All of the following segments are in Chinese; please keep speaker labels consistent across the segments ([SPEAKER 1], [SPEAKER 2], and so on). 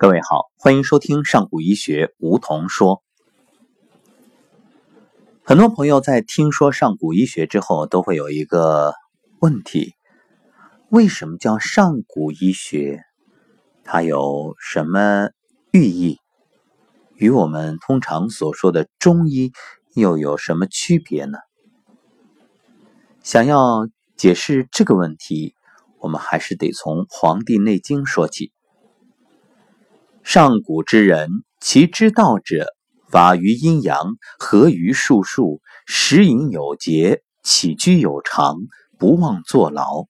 [SPEAKER 1] 各位好，欢迎收听上古医学梧桐说。很多朋友在听说上古医学之后，都会有一个问题：为什么叫上古医学？它有什么寓意？与我们通常所说的中医又有什么区别呢？想要解释这个问题，我们还是得从《黄帝内经》说起。上古之人，其之道者，法于阴阳，合于术数，食饮有节，起居有常，不忘坐劳。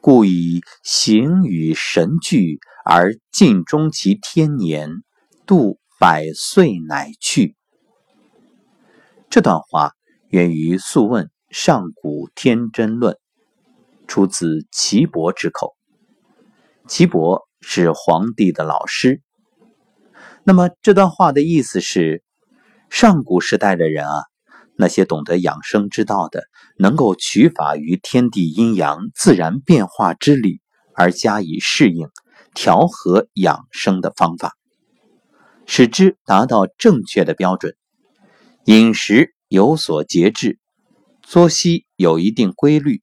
[SPEAKER 1] 故以形与神俱，而尽终其天年，度百岁乃去。这段话源于《素问·上古天真论》，出自岐伯之口。岐伯。是皇帝的老师。那么这段话的意思是，上古时代的人啊，那些懂得养生之道的，能够取法于天地阴阳自然变化之理而加以适应、调和养生的方法，使之达到正确的标准。饮食有所节制，作息有一定规律。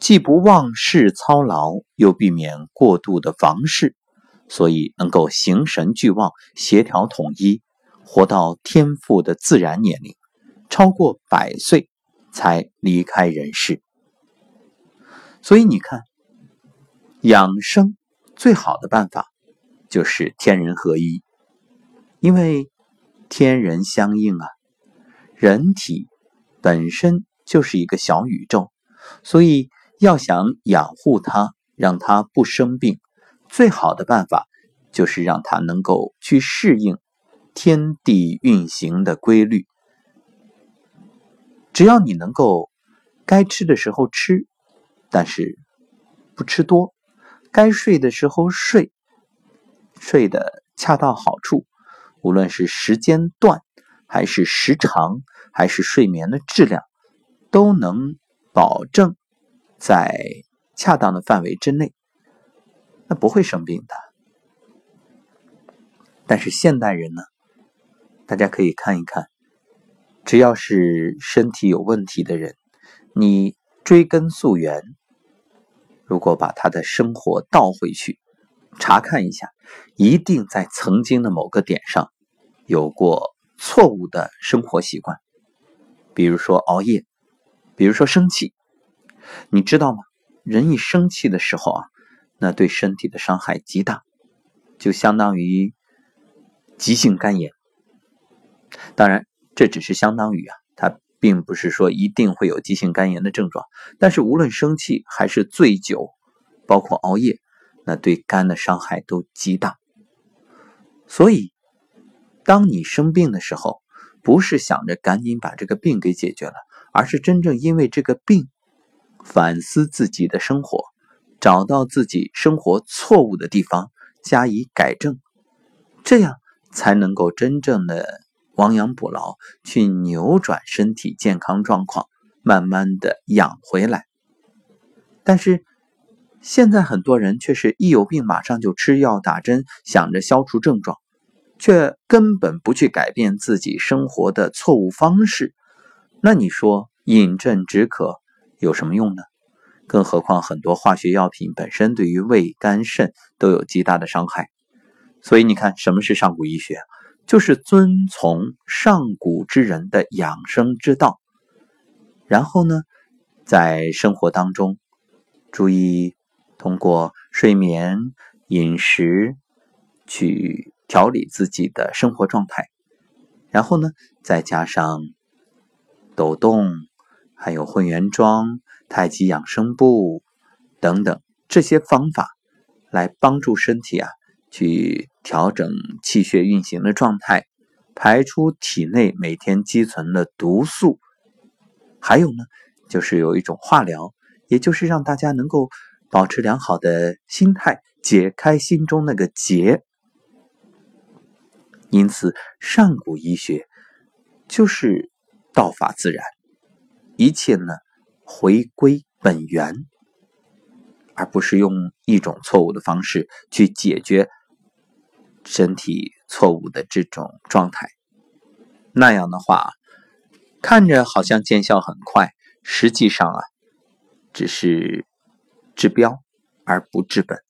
[SPEAKER 1] 既不忘事操劳，又避免过度的房事，所以能够形神俱旺、协调统一，活到天赋的自然年龄，超过百岁才离开人世。所以你看，养生最好的办法就是天人合一，因为天人相应啊，人体本身就是一个小宇宙，所以。要想养护它，让它不生病，最好的办法就是让它能够去适应天地运行的规律。只要你能够该吃的时候吃，但是不吃多；该睡的时候睡，睡得恰到好处。无论是时间段，还是时长，还是睡眠的质量，都能保证。在恰当的范围之内，那不会生病的。但是现代人呢，大家可以看一看，只要是身体有问题的人，你追根溯源，如果把他的生活倒回去查看一下，一定在曾经的某个点上有过错误的生活习惯，比如说熬夜，比如说生气。你知道吗？人一生气的时候啊，那对身体的伤害极大，就相当于急性肝炎。当然，这只是相当于啊，它并不是说一定会有急性肝炎的症状。但是无论生气还是醉酒，包括熬夜，那对肝的伤害都极大。所以，当你生病的时候，不是想着赶紧把这个病给解决了，而是真正因为这个病。反思自己的生活，找到自己生活错误的地方，加以改正，这样才能够真正的亡羊补牢，去扭转身体健康状况，慢慢的养回来。但是现在很多人却是一有病马上就吃药打针，想着消除症状，却根本不去改变自己生活的错误方式。那你说饮鸩止渴？有什么用呢？更何况很多化学药品本身对于胃、肝、肾都有极大的伤害。所以你看，什么是上古医学？就是遵从上古之人的养生之道，然后呢，在生活当中注意通过睡眠、饮食去调理自己的生活状态，然后呢，再加上抖动。还有混元桩、太极养生步等等这些方法，来帮助身体啊去调整气血运行的状态，排出体内每天积存的毒素。还有呢，就是有一种化疗，也就是让大家能够保持良好的心态，解开心中那个结。因此，上古医学就是道法自然。一切呢，回归本源，而不是用一种错误的方式去解决身体错误的这种状态。那样的话，看着好像见效很快，实际上啊，只是治标而不治本。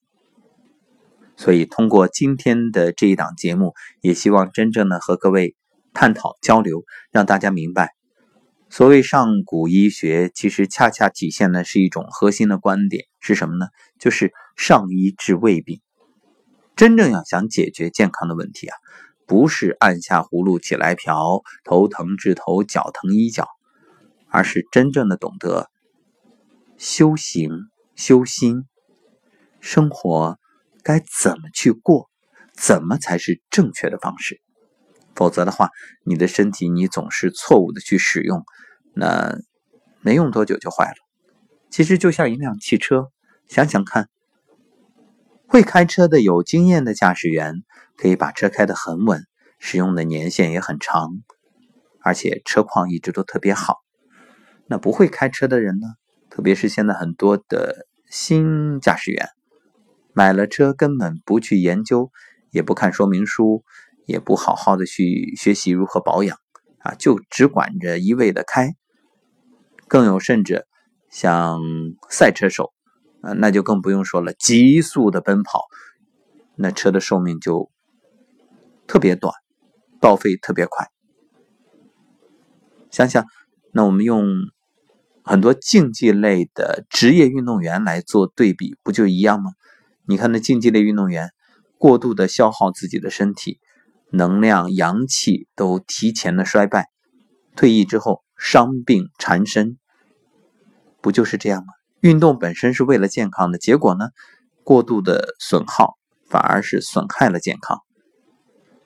[SPEAKER 1] 所以，通过今天的这一档节目，也希望真正的和各位探讨交流，让大家明白，所谓上古医学，其实恰恰体现的是一种核心的观点，是什么呢？就是上医治未病。真正要想解决健康的问题啊，不是按下葫芦起来瓢，头疼治头，脚疼医脚，而是真正的懂得修行、修心，生活。该怎么去过？怎么才是正确的方式？否则的话，你的身体你总是错误的去使用，那没用多久就坏了。其实就像一辆汽车，想想看，会开车的有经验的驾驶员可以把车开得很稳，使用的年限也很长，而且车况一直都特别好。那不会开车的人呢？特别是现在很多的新驾驶员。买了车根本不去研究，也不看说明书，也不好好的去学习如何保养啊，就只管着一味的开。更有甚者，像赛车手啊，那就更不用说了，急速的奔跑，那车的寿命就特别短，报废特别快。想想，那我们用很多竞技类的职业运动员来做对比，不就一样吗？你看，那竞技类运动员过度的消耗自己的身体，能量、阳气都提前的衰败，退役之后伤病缠身，不就是这样吗？运动本身是为了健康的，结果呢，过度的损耗反而是损害了健康。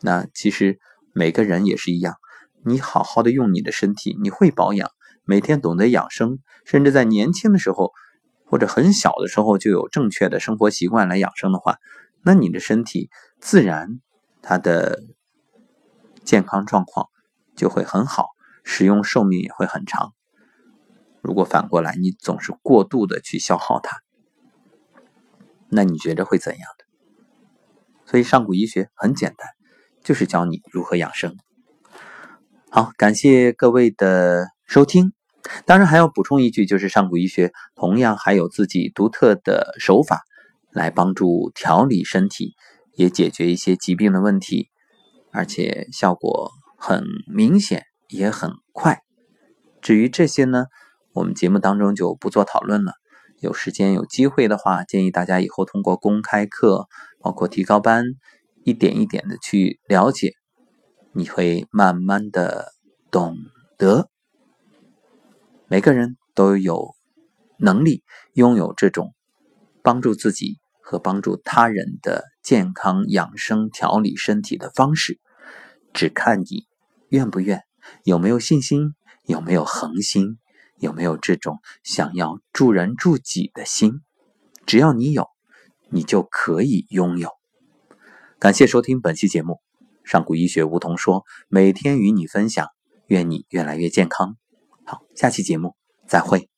[SPEAKER 1] 那其实每个人也是一样，你好好的用你的身体，你会保养，每天懂得养生，甚至在年轻的时候。或者很小的时候就有正确的生活习惯来养生的话，那你的身体自然它的健康状况就会很好，使用寿命也会很长。如果反过来你总是过度的去消耗它，那你觉得会怎样的？所以上古医学很简单，就是教你如何养生。好，感谢各位的收听。当然还要补充一句，就是上古医学同样还有自己独特的手法，来帮助调理身体，也解决一些疾病的问题，而且效果很明显，也很快。至于这些呢，我们节目当中就不做讨论了。有时间有机会的话，建议大家以后通过公开课，包括提高班，一点一点的去了解，你会慢慢的懂得。每个人都有能力拥有这种帮助自己和帮助他人的健康养生调理身体的方式，只看你愿不愿，有没有信心，有没有恒心，有没有这种想要助人助己的心。只要你有，你就可以拥有。感谢收听本期节目，上古医学梧桐说，每天与你分享，愿你越来越健康。好，下期节目再会。